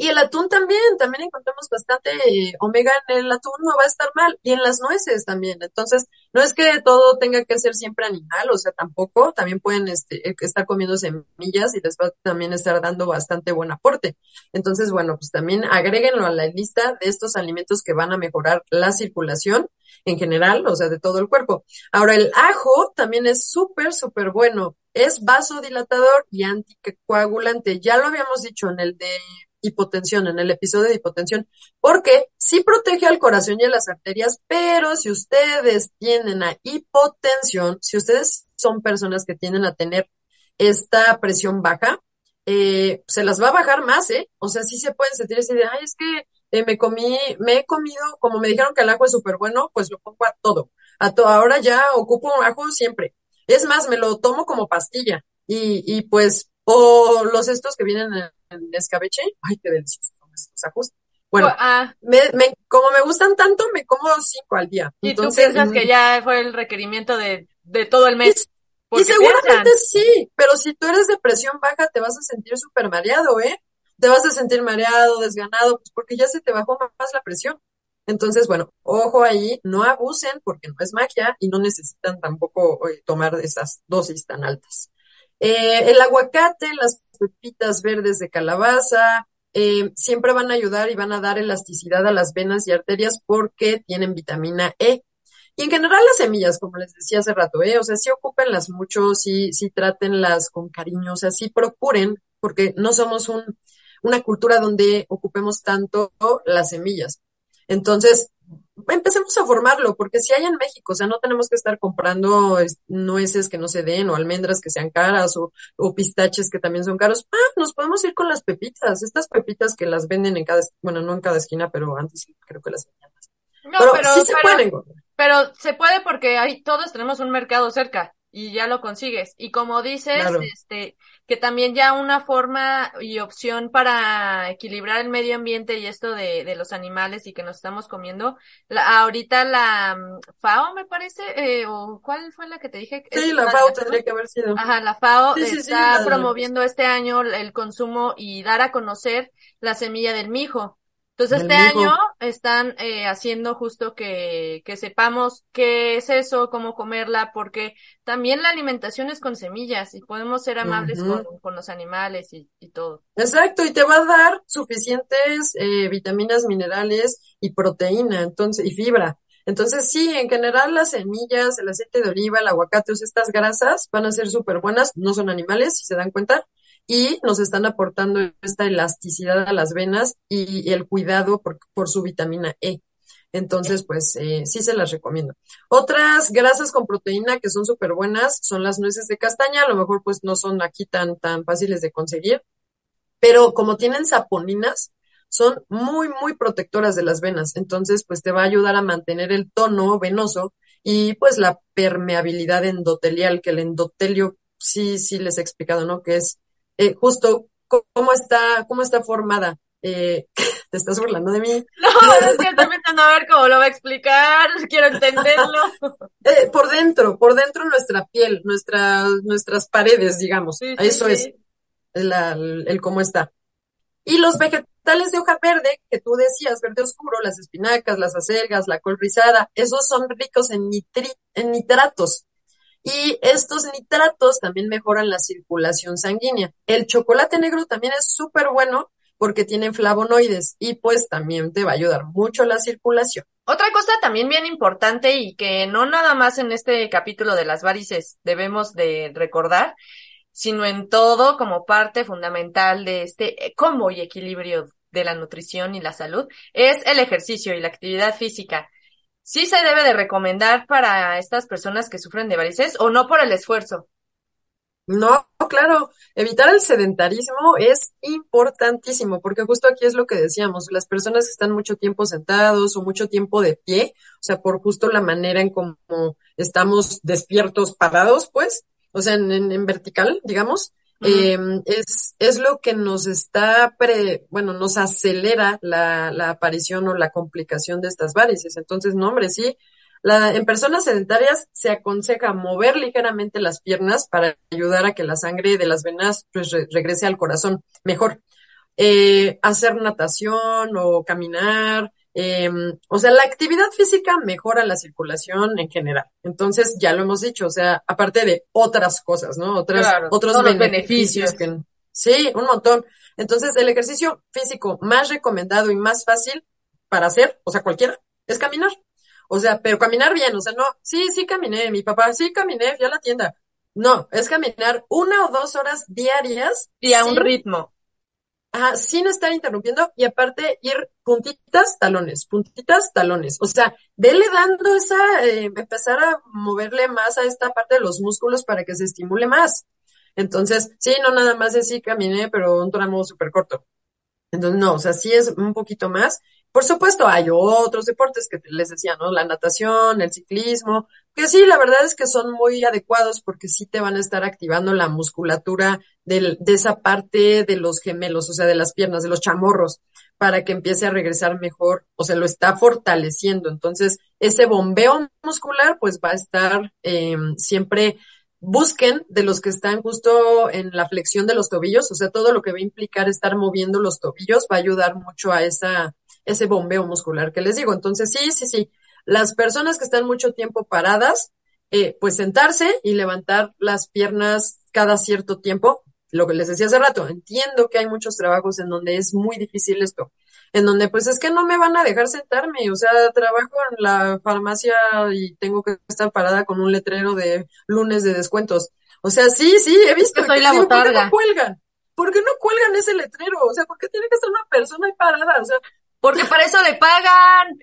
Y el atún también, también encontramos bastante eh, omega en el atún, no va a estar mal. Y en las nueces también. Entonces, no es que todo tenga que ser siempre animal, o sea, tampoco. También pueden este, eh, estar comiendo semillas y les va a también estar dando bastante buen aporte. Entonces, bueno, pues también agréguenlo a la lista de estos alimentos que van a mejorar la circulación en general, o sea, de todo el cuerpo. Ahora, el ajo también es súper, súper bueno. Es vasodilatador y anticoagulante. Ya lo habíamos dicho en el de hipotensión, en el episodio de hipotensión, porque sí protege al corazón y a las arterias, pero si ustedes tienen a hipotensión, si ustedes son personas que tienden a tener esta presión baja, eh, se las va a bajar más, ¿eh? O sea, sí se pueden sentir así de, ay, es que eh, me comí, me he comido, como me dijeron que el ajo es súper bueno, pues lo pongo a todo. A todo, ahora ya ocupo un ajo siempre. Es más, me lo tomo como pastilla. Y, y pues, o los estos que vienen en en escabeche, ay, qué delicioso estos ajos. Bueno, ah. me, me, como me gustan tanto, me como cinco al día. ¿Y tú piensas que ya fue el requerimiento de, de todo el mes? Y, seguramente sí, pero si tú eres de presión baja, te vas a sentir súper mareado, ¿eh? Te vas a sentir mareado, desganado, pues porque ya se te bajó más la presión. Entonces, bueno, ojo ahí, no abusen porque no es magia y no necesitan tampoco tomar esas dosis tan altas. Eh, el aguacate, las pepitas verdes de calabaza, eh, siempre van a ayudar y van a dar elasticidad a las venas y arterias porque tienen vitamina E. Y en general las semillas, como les decía hace rato, ¿eh? o sea, sí ocúpenlas mucho, sí, sí trátenlas con cariño, o sea, sí procuren, porque no somos un, una cultura donde ocupemos tanto las semillas. Entonces, empecemos a formarlo, porque si hay en México, o sea, no tenemos que estar comprando nueces que no se den, o almendras que sean caras, o, pistaches que también son caros. Ah, nos podemos ir con las pepitas, estas pepitas que las venden en cada, bueno, no en cada esquina, pero antes creo que las vendían. No, pero, sí se puede Pero se puede porque hay, todos tenemos un mercado cerca y ya lo consigues. Y como dices, este, que también ya una forma y opción para equilibrar el medio ambiente y esto de, de los animales y que nos estamos comiendo, la, ahorita la mm, FAO me parece, eh, o cuál fue la que te dije? Sí, la FAO tendría que haber sido. Ajá, la FAO está promoviendo este año el consumo y dar a conocer la semilla del mijo. Entonces este año están eh, haciendo justo que, que sepamos qué es eso, cómo comerla, porque también la alimentación es con semillas y podemos ser amables con, con, los animales y, y, todo. Exacto, y te va a dar suficientes eh, vitaminas, minerales y proteína, entonces, y fibra. Entonces, sí, en general las semillas, el aceite de oliva, el aguacate, estas grasas van a ser súper buenas, no son animales, si se dan cuenta, y nos están aportando esta elasticidad a las venas y, el cuidado por, por, su vitamina E. Entonces, pues eh, sí se las recomiendo. Otras grasas con proteína que son súper buenas son las nueces de castaña, a lo mejor pues no son aquí tan, tan fáciles de conseguir, pero como tienen saponinas, son muy, muy protectoras de las venas. Entonces, pues te va a ayudar a mantener el tono venoso y pues la permeabilidad endotelial, que el endotelio sí, sí les he explicado, ¿no? Que es eh, justo cómo está, cómo está formada. Eh, te estás burlando de mí. No, es que estoy pensando a ver cómo lo va a explicar, quiero entenderlo. Eh, por dentro, por dentro nuestra piel, nuestras, nuestras paredes, digamos. Eso es el, el, cómo está. Y los vegetales de hoja verde, que tú decías, verde oscuro, las espinacas, las acelgas, la col rizada, esos son ricos en, nitri en nitratos. Y estos nitratos también mejoran la circulación sanguínea. El chocolate negro también es súper bueno porque tiene flavonoides y pues también te va a ayudar mucho la circulación. Otra cosa también bien importante y que no nada más en este capítulo de las varices debemos de recordar, sino en todo como parte fundamental de este combo y equilibrio de la nutrición y la salud, es el ejercicio y la actividad física sí se debe de recomendar para estas personas que sufren de varices o no por el esfuerzo? No, claro, evitar el sedentarismo es importantísimo, porque justo aquí es lo que decíamos, las personas que están mucho tiempo sentados o mucho tiempo de pie, o sea, por justo la manera en cómo estamos despiertos, parados, pues, o sea, en, en vertical, digamos, eh, es, es lo que nos está, pre, bueno, nos acelera la, la aparición o la complicación de estas varices. Entonces, no, hombre, sí, la, en personas sedentarias se aconseja mover ligeramente las piernas para ayudar a que la sangre de las venas pues, regrese al corazón mejor. Eh, hacer natación o caminar, Em, o sea, la actividad física mejora la circulación en general. Entonces, ya lo hemos dicho, o sea, aparte de otras cosas, ¿no? Otras, otros beneficios. Que, sí, un montón. Entonces, el ejercicio físico más recomendado y más fácil para hacer, o sea, cualquiera, es caminar. O sea, pero caminar bien, o sea, no, sí, sí caminé, mi papá, sí caminé, fui a la tienda. No, es caminar una o dos horas diarias. Y a un ritmo. Ajá, sin estar interrumpiendo y aparte ir puntitas, talones, puntitas, talones. O sea, vele dando esa, eh, empezar a moverle más a esta parte de los músculos para que se estimule más. Entonces, sí, no nada más de sí caminé, pero un tramo súper corto. Entonces, no, o sea, sí es un poquito más. Por supuesto, hay otros deportes que les decía, ¿no? La natación, el ciclismo, que sí, la verdad es que son muy adecuados porque sí te van a estar activando la musculatura de, de esa parte de los gemelos, o sea, de las piernas, de los chamorros, para que empiece a regresar mejor, o sea, lo está fortaleciendo. Entonces, ese bombeo muscular, pues va a estar eh, siempre busquen de los que están justo en la flexión de los tobillos, o sea, todo lo que va a implicar estar moviendo los tobillos va a ayudar mucho a esa, ese bombeo muscular que les digo. Entonces, sí, sí, sí, las personas que están mucho tiempo paradas, eh, pues sentarse y levantar las piernas cada cierto tiempo, lo que les decía hace rato, entiendo que hay muchos trabajos en donde es muy difícil esto, en donde pues es que no me van a dejar sentarme, o sea, trabajo en la farmacia y tengo que estar parada con un letrero de lunes de descuentos. O sea, sí, sí, he visto. que la ¿Por qué no cuelgan? ¿Por qué no cuelgan ese letrero? O sea, ¿por qué tiene que estar una persona ahí parada? O sea, porque para eso le pagan.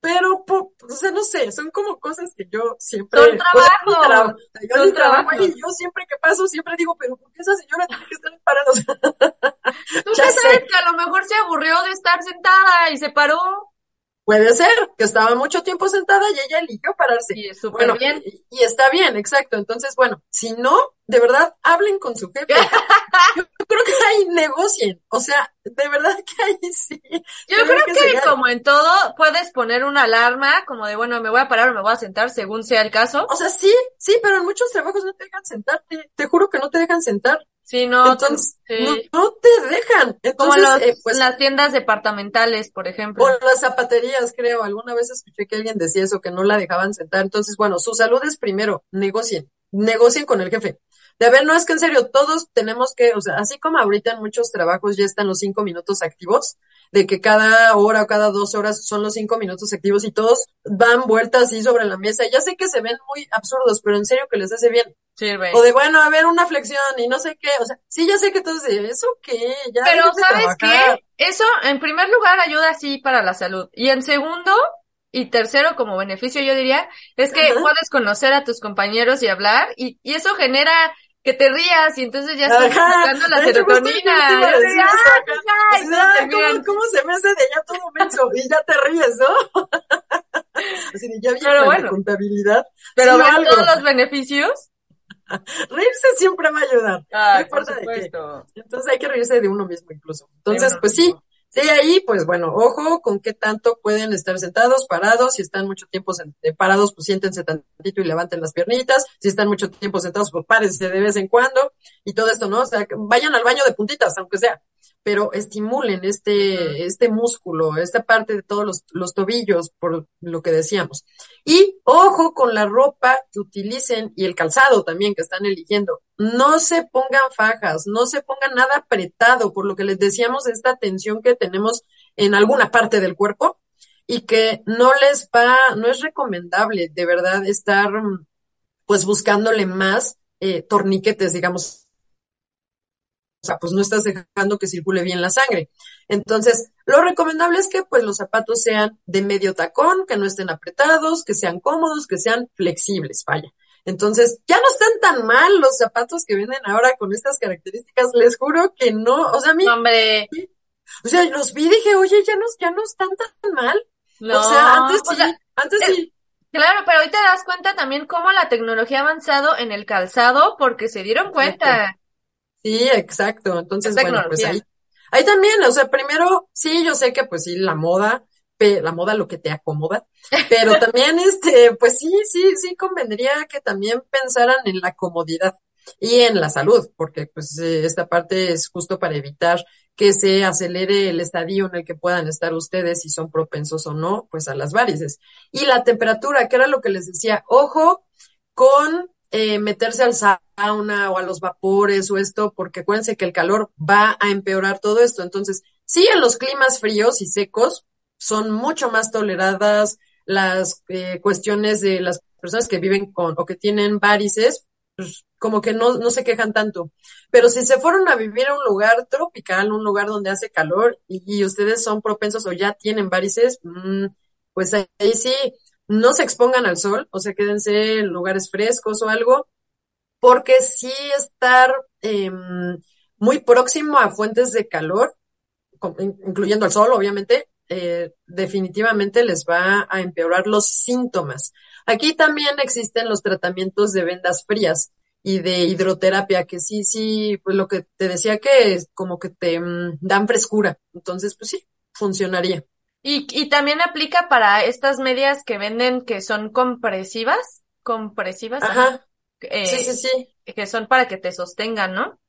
Pero, o sea, no sé, son como cosas que yo siempre... Son trabajo. yo trabajo y yo siempre que paso, siempre digo, pero ¿por qué esa señora tiene que estar parada? Tú ya sabes que a lo mejor se aburrió de estar sentada y se paró. Puede ser, que estaba mucho tiempo sentada y ella eligió pararse. Y súper bien. Y, está bien, exacto. Entonces, bueno, si no, de verdad, hablen con su jefe. Yo creo que ahí negocien. O sea, de verdad que ahí sí. Yo creo, que, como en todo, puedes poner una alarma, como de, bueno, me voy a parar o me voy a sentar, según sea el caso. O sea, sí, sí, pero en muchos trabajos no te dejan sentarte. Te juro que no te dejan sentar. Sí, no. Entonces, no, te dejan. Entonces, Como los, eh, pues, las tiendas departamentales, por ejemplo. O las zapaterías, creo. Alguna vez escuché que alguien decía eso, que no la dejaban sentar. Entonces, bueno, su salud es primero. Negocien. Negocien con el jefe. De ver, no es que en serio, todos tenemos que, o sea, así como ahorita en muchos trabajos ya están los cinco minutos activos, de que cada hora o cada dos horas son los cinco minutos activos y todos dan vueltas así sobre la mesa. Ya sé que se ven muy absurdos, pero en serio que les hace bien. Sirve. O de, bueno, a ver, una flexión y no sé qué. O sea, sí, ya sé que todos dicen, ¿eso qué? Ya pero, ¿sabes qué? Eso, en primer lugar, ayuda así para la salud. Y en segundo, y tercero, como beneficio, yo diría, es que puedes conocer a tus compañeros y hablar, y, y eso genera que te rías y entonces ya estás sacando la serotonina. ¿cómo, se me hace de ya todo menso? Y ya te ríes, ¿no? Así ya vi la contabilidad. Pero ven todos los beneficios. reírse siempre va a ayudar. no importa de qué. Entonces hay que reírse de uno mismo incluso. Entonces, pues sí, Sí, ahí, pues bueno, ojo con qué tanto pueden estar sentados, parados. Si están mucho tiempo eh, parados, pues siéntense tantito y levanten las piernitas. Si están mucho tiempo sentados, pues párense de vez en cuando. Y todo esto, ¿no? O sea, vayan al baño de puntitas, aunque sea pero estimulen este, este músculo, esta parte de todos los, los, tobillos, por lo que decíamos. Y ojo con la ropa que utilicen y el calzado también que están eligiendo. No se pongan fajas, no se pongan nada apretado, por lo que les decíamos, esta tensión que tenemos en alguna parte del cuerpo y que no les va, no es recomendable de verdad estar pues buscándole más eh, torniquetes, digamos, o sea, pues no estás dejando que circule bien la sangre. Entonces, lo recomendable es que pues los zapatos sean de medio tacón, que no estén apretados, que sean cómodos, que sean flexibles, vaya. Entonces, ya no están tan mal los zapatos que vienen ahora con estas características, les juro que no, o sea, a mí, Hombre. o sea, los vi y dije, oye, ya no, ya no están tan mal. No, o sea, antes sí, antes sí. Claro, pero hoy te das cuenta también cómo la tecnología ha avanzado en el calzado porque se dieron cuenta. Sí, exacto. Entonces, bueno, pues ahí, ahí también, o sea, primero, sí, yo sé que pues sí, la moda, la moda lo que te acomoda, pero también este, pues sí, sí, sí convendría que también pensaran en la comodidad y en la salud, porque pues eh, esta parte es justo para evitar que se acelere el estadio en el que puedan estar ustedes, si son propensos o no, pues a las varices. Y la temperatura, que era lo que les decía, ojo con eh, meterse al sauna o a los vapores o esto, porque acuérdense que el calor va a empeorar todo esto. Entonces, sí, en los climas fríos y secos son mucho más toleradas las eh, cuestiones de las personas que viven con o que tienen varices, pues como que no, no se quejan tanto. Pero si se fueron a vivir a un lugar tropical, un lugar donde hace calor y, ustedes son propensos o ya tienen varices, mm, pues ahí sí, no se expongan al sol, o sea, quédense en lugares frescos o algo, porque sí estar em, muy próximo a fuentes de calor, incluyendo al sol, obviamente, eh, definitivamente les va a empeorar los síntomas. Aquí también existen los tratamientos de vendas frías y de hidroterapia, que sí, sí, pues lo que te decía que es como que te mm, dan frescura. Entonces, pues sí, funcionaría. Y, y también aplica para estas medias que venden que son compresivas, compresivas. Ajá. Eh, sí, sí, sí. Que son para que te sostengan, ¿no?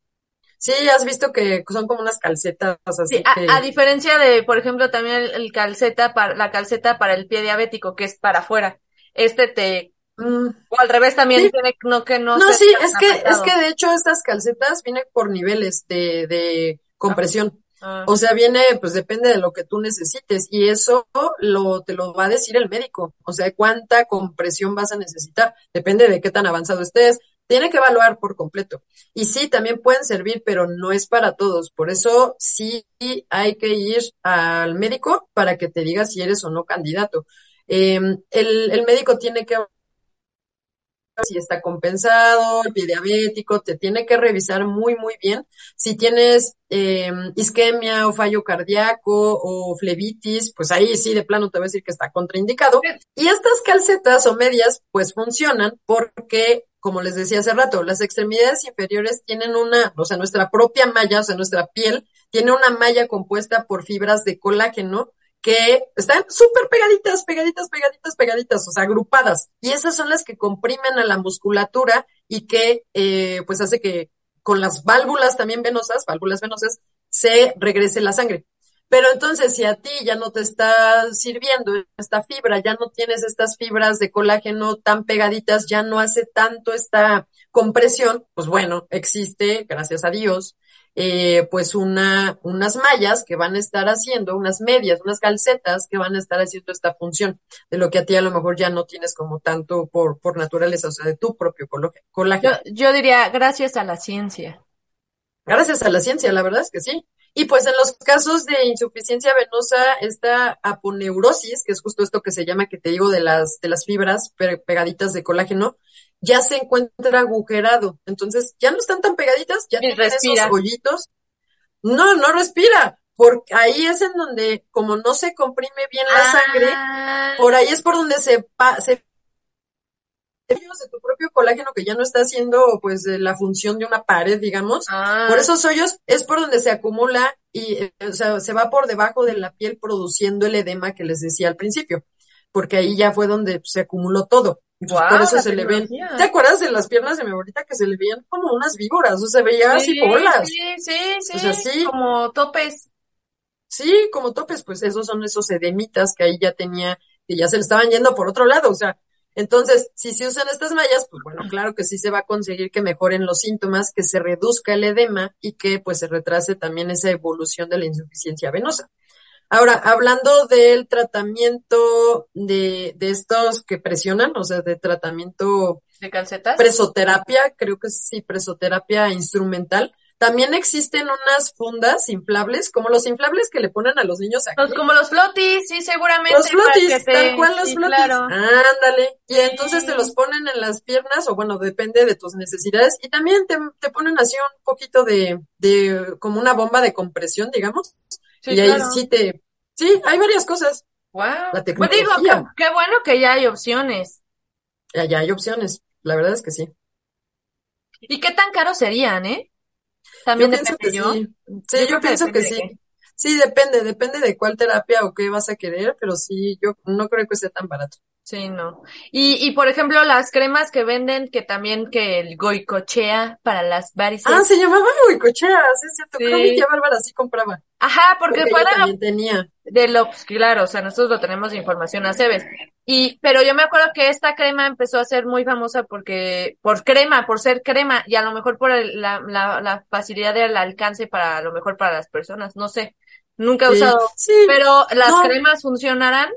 Sí, has visto que son como unas calcetas así. a, diferencia de, por ejemplo, también el, calceta para la calceta para el pie diabético que es para afuera. Este te mm. o al revés también tiene no que no. No, sí, es que es que de hecho estas calcetas vienen por niveles de de compresión. Ah. O sea, viene, pues depende de lo que tú necesites y eso lo, te lo va a decir el médico. O sea, cuánta compresión vas a necesitar. Depende de qué tan avanzado estés. Tiene que evaluar por completo. Y sí, también pueden servir, pero no es para todos. Por eso sí hay que ir al médico para que te diga si eres o no candidato. Em, el, el médico tiene que si está compensado, el diabético, te tiene que revisar muy, muy bien. Si tienes eh, isquemia o fallo cardíaco o flebitis, pues ahí sí de plano te voy a decir que está contraindicado. Y estas calcetas o medias pues funcionan porque como les decía hace rato, las extremidades inferiores tienen una, o sea, nuestra propia malla, o sea, nuestra piel tiene una malla compuesta por fibras de colágeno que están súper pegaditas, pegaditas, pegaditas, pegaditas, o sea, agrupadas. Y esas son las que comprimen a la musculatura y que, eh, pues, hace que con las válvulas también venosas, válvulas venosas, se regrese la sangre. Pero entonces, si a ti ya no te está sirviendo esta fibra, ya no tienes estas fibras de colágeno tan pegaditas, ya no hace tanto esta compresión, pues bueno, existe, gracias a Dios, eh, pues una, unas mallas que van a estar haciendo, unas medias, unas calcetas que van a estar haciendo esta función de lo que a ti a lo mejor ya no tienes como tanto por, por naturaleza, o sea, de tu propio colágeno. yo diría, gracias a la ciencia. Gracias a la ciencia, la verdad es que sí. Y pues en los casos de insuficiencia venosa, esta aponeurosis, que es justo esto que se llama, que te digo, de las, de las fibras pegaditas de colágeno, ya se encuentra agujerado. Entonces, ya no están tan pegaditas, ya tienen esos hoyitos. No, no respira, porque ahí es en donde, como no se comprime bien la sangre, ah. por ahí es por donde se, se de tu propio colágeno que ya no está haciendo pues la función de una pared, digamos. Ah. Por esos hoyos es por donde se acumula y eh, o sea, se va por debajo de la piel produciendo el edema que les decía al principio, porque ahí ya fue donde se acumuló todo. por eso se le ven. ¿Te acuerdas de las piernas de mi abuelita que se le veían como unas víboras? O se veía así bolas. Sí, sí, sí. sí. Como topes. Sí, como topes, pues esos son esos edemitas que ahí ya tenía, que ya se le estaban yendo por otro lado. O sea, entonces, si se usan estas mallas, pues bueno, claro que sí se va a conseguir que mejoren los síntomas, que se reduzca el edema y que pues se retrase también esa evolución de la insuficiencia venosa. Ahora, hablando del tratamiento de, de estos que presionan, o sea, de tratamiento de calcetas. Presoterapia, creo que sí, presoterapia instrumental. También existen unas fundas inflables, como los inflables que le ponen a los niños aquí. como los flotis, sí, seguramente. Los flotis, tal cual los flotis. Ándale. Y entonces te los ponen en las piernas, o bueno, depende de tus necesidades. Y también te, te ponen así un poquito de, de, como una bomba de compresión, digamos. y ahí sí te, sí, hay varias cosas. Wow. La pues digo, qué, bueno que ya hay opciones. Ya, ya hay opciones. La verdad es que sí. ¿Y qué tan caros serían, eh? También yo pienso que sí. Sí, yo, pienso que sí. Sí, depende, depende de cuál terapia o qué vas a querer, pero sí, yo no creo que sea tan barato. Sí, no. Y, y por ejemplo, las cremas que venden, que también que el goicochea para las varices. Ah, se llamaba goicochea, sí es cierto. Creo que tía Bárbara sí compraba. Ajá, porque, también tenía. De lo, pues, claro, o sea, nosotros lo tenemos de información a Cebes. Y, pero yo me acuerdo que esta crema empezó a ser muy famosa porque, por crema, por ser crema, y a lo mejor por la, la, la facilidad del alcance para, a lo mejor para las personas, no sé. Nunca he usado. Sí, pero las cremas funcionarán.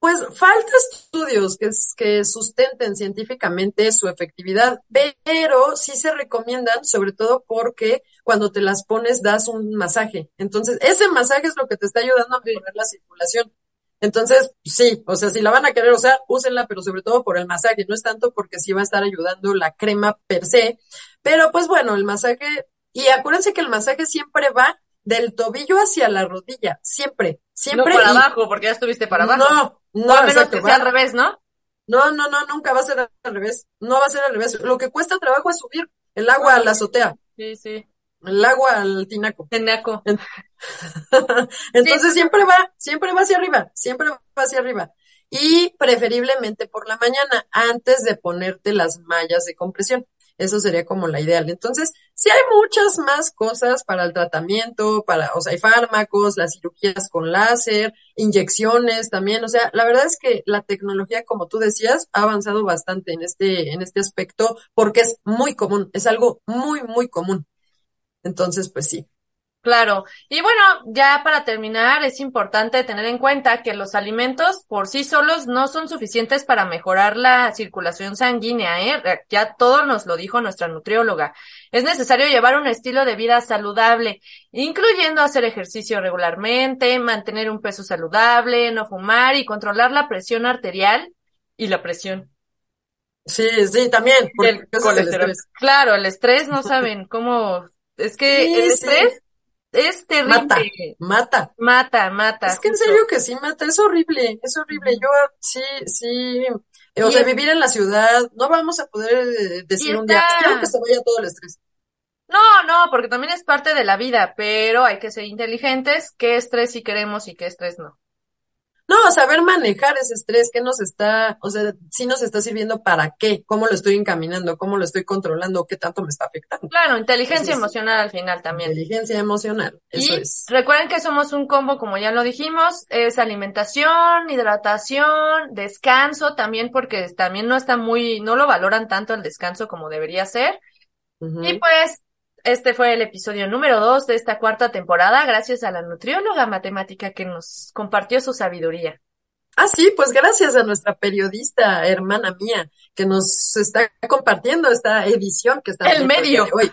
Pues falta estudios que, que sustenten científicamente su efectividad, pero sí se recomiendan, sobre todo porque cuando te las pones das un masaje. Entonces, ese masaje es lo que te está ayudando a mejorar la circulación. Entonces, sí, o sea, si la van a querer usar, úsenla, pero sobre todo por el masaje, no es tanto porque sí va a estar ayudando la crema per se, pero pues bueno, el masaje, y acuérdense que el masaje siempre va del tobillo hacia la rodilla, siempre, siempre. No para abajo, porque ya estuviste para abajo. No, no, a menos que sea al revés, ¿no? No, no, no, nunca va a ser al revés. No va a ser al revés. Lo que cuesta trabajo es subir el agua a la azotea. Sí, sí. El agua al tinaco. Tinaco. Entonces siempre va, siempre va hacia arriba, siempre va hacia arriba. Y preferiblemente por la mañana, antes de ponerte las mallas de compresión. Eso sería como la ideal. Entonces, sí hay muchas más cosas para el tratamiento, para, o sea, hay fármacos, las cirugías con láser, inyecciones también. O sea, la verdad es que la tecnología, como tú decías, ha avanzado bastante en este, en este aspecto porque es muy común, es algo muy, muy común. Entonces, pues sí. Claro. Y bueno, ya para terminar, es importante tener en cuenta que los alimentos por sí solos no son suficientes para mejorar la circulación sanguínea, ¿eh? Ya todo nos lo dijo nuestra nutrióloga. Es necesario llevar un estilo de vida saludable, incluyendo hacer ejercicio regularmente, mantener un peso saludable, no fumar y controlar la presión arterial y la presión. Sí, sí, también. El Claro, el estrés no saben cómo es que el estrés es terrible. Mata, mata. Mata, mata. Es que en serio que sí mata, es horrible, es horrible. Yo sí, sí, o sea, vivir en la ciudad, no vamos a poder eh, decir un día, quiero que se vaya todo el estrés. No, no, porque también es parte de la vida, pero hay que ser inteligentes, qué estrés sí queremos y qué estrés no. No, saber manejar ese estrés, que nos está, o sea, si nos está sirviendo para qué, cómo lo estoy encaminando, cómo lo estoy controlando, qué tanto me está afectando. Claro, inteligencia emocional al final también. Inteligencia emocional, eso es. Recuerden que somos un combo, como ya lo dijimos, es alimentación, hidratación, descanso también, porque también no está muy, no lo valoran tanto el descanso como debería ser. Y pues este fue el episodio número dos de esta cuarta temporada, gracias a la nutrióloga matemática que nos compartió su sabiduría. Ah, sí, pues gracias a nuestra periodista, hermana mía, que nos está compartiendo esta edición que está el medio hoy.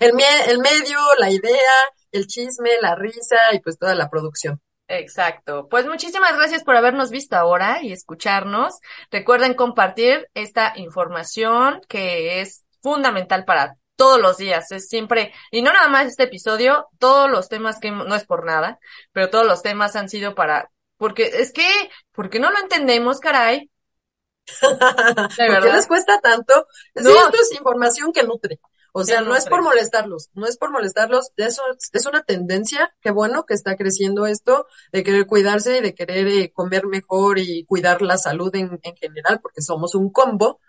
el, el medio, la idea, el chisme, la risa y pues toda la producción. Exacto. Pues muchísimas gracias por habernos visto ahora y escucharnos. Recuerden compartir esta información que es fundamental para todos los días, es siempre, y no nada más este episodio, todos los temas que, no es por nada, pero todos los temas han sido para, porque es que, porque no lo entendemos, caray. ¿Por qué les cuesta tanto? esto es información que nutre. O sea, no es por molestarlos, no es por molestarlos, eso es una tendencia, qué bueno que está creciendo esto, de querer cuidarse y de querer eh, comer mejor y cuidar la salud en, en general, porque somos un combo,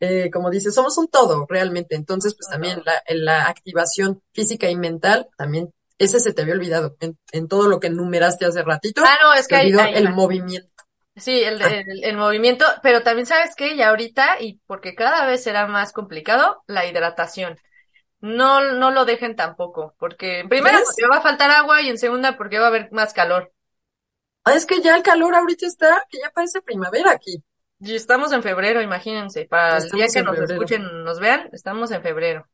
eh, como dices, somos un todo realmente. Entonces, pues también la, la activación física y mental, también ese se te había olvidado en, todo lo que enumeraste hace ratito. Ah, no, es que hay, el movimiento. Sí, el, el, el, movimiento, pero también sabes que ya ahorita, y porque cada vez será más complicado, la hidratación. No, no lo dejen tampoco, porque en primera porque va a faltar agua y en segunda porque va a haber más calor. Ah, es que ya el calor ahorita está, que ya parece primavera aquí. Y estamos en febrero, imagínense. Para el día que nos escuchen, nos vean, estamos en febrero.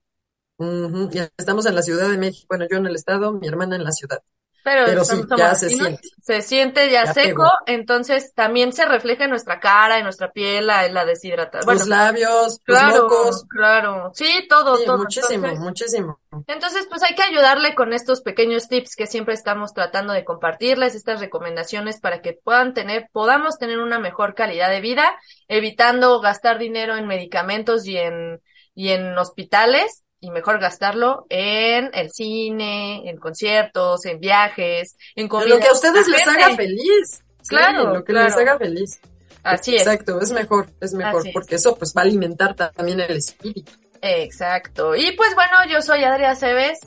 Ya estamos en la Ciudad de México. Bueno, yo en el estado, mi hermana en la ciudad. Pero, sí, ya se siente. Se siente ya, seco, entonces también se refleja en nuestra cara, en nuestra piel, la, la deshidratación. Los labios, claro, los mocos. Claro, sí, todo, todo. Muchísimo, muchísimo. Entonces, pues hay que ayudarle con estos pequeños tips que siempre estamos tratando de compartirles, estas recomendaciones para que puedan tener, podamos tener una mejor calidad de vida, evitando gastar dinero en medicamentos y en, y en hospitales y mejor gastarlo en el cine, en conciertos, en viajes, en comida. lo que a ustedes les haga feliz. Claro. lo que les haga feliz. Así es. Exacto, es mejor, es mejor, porque eso pues va a alimentar también el espíritu. Exacto. Y pues bueno, yo soy Adriana Cebes.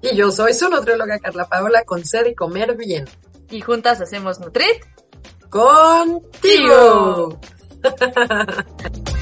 Y yo soy su nutrióloga Carla Paola con sed y comer bien. Y juntas hacemos Nutrit. Contigo.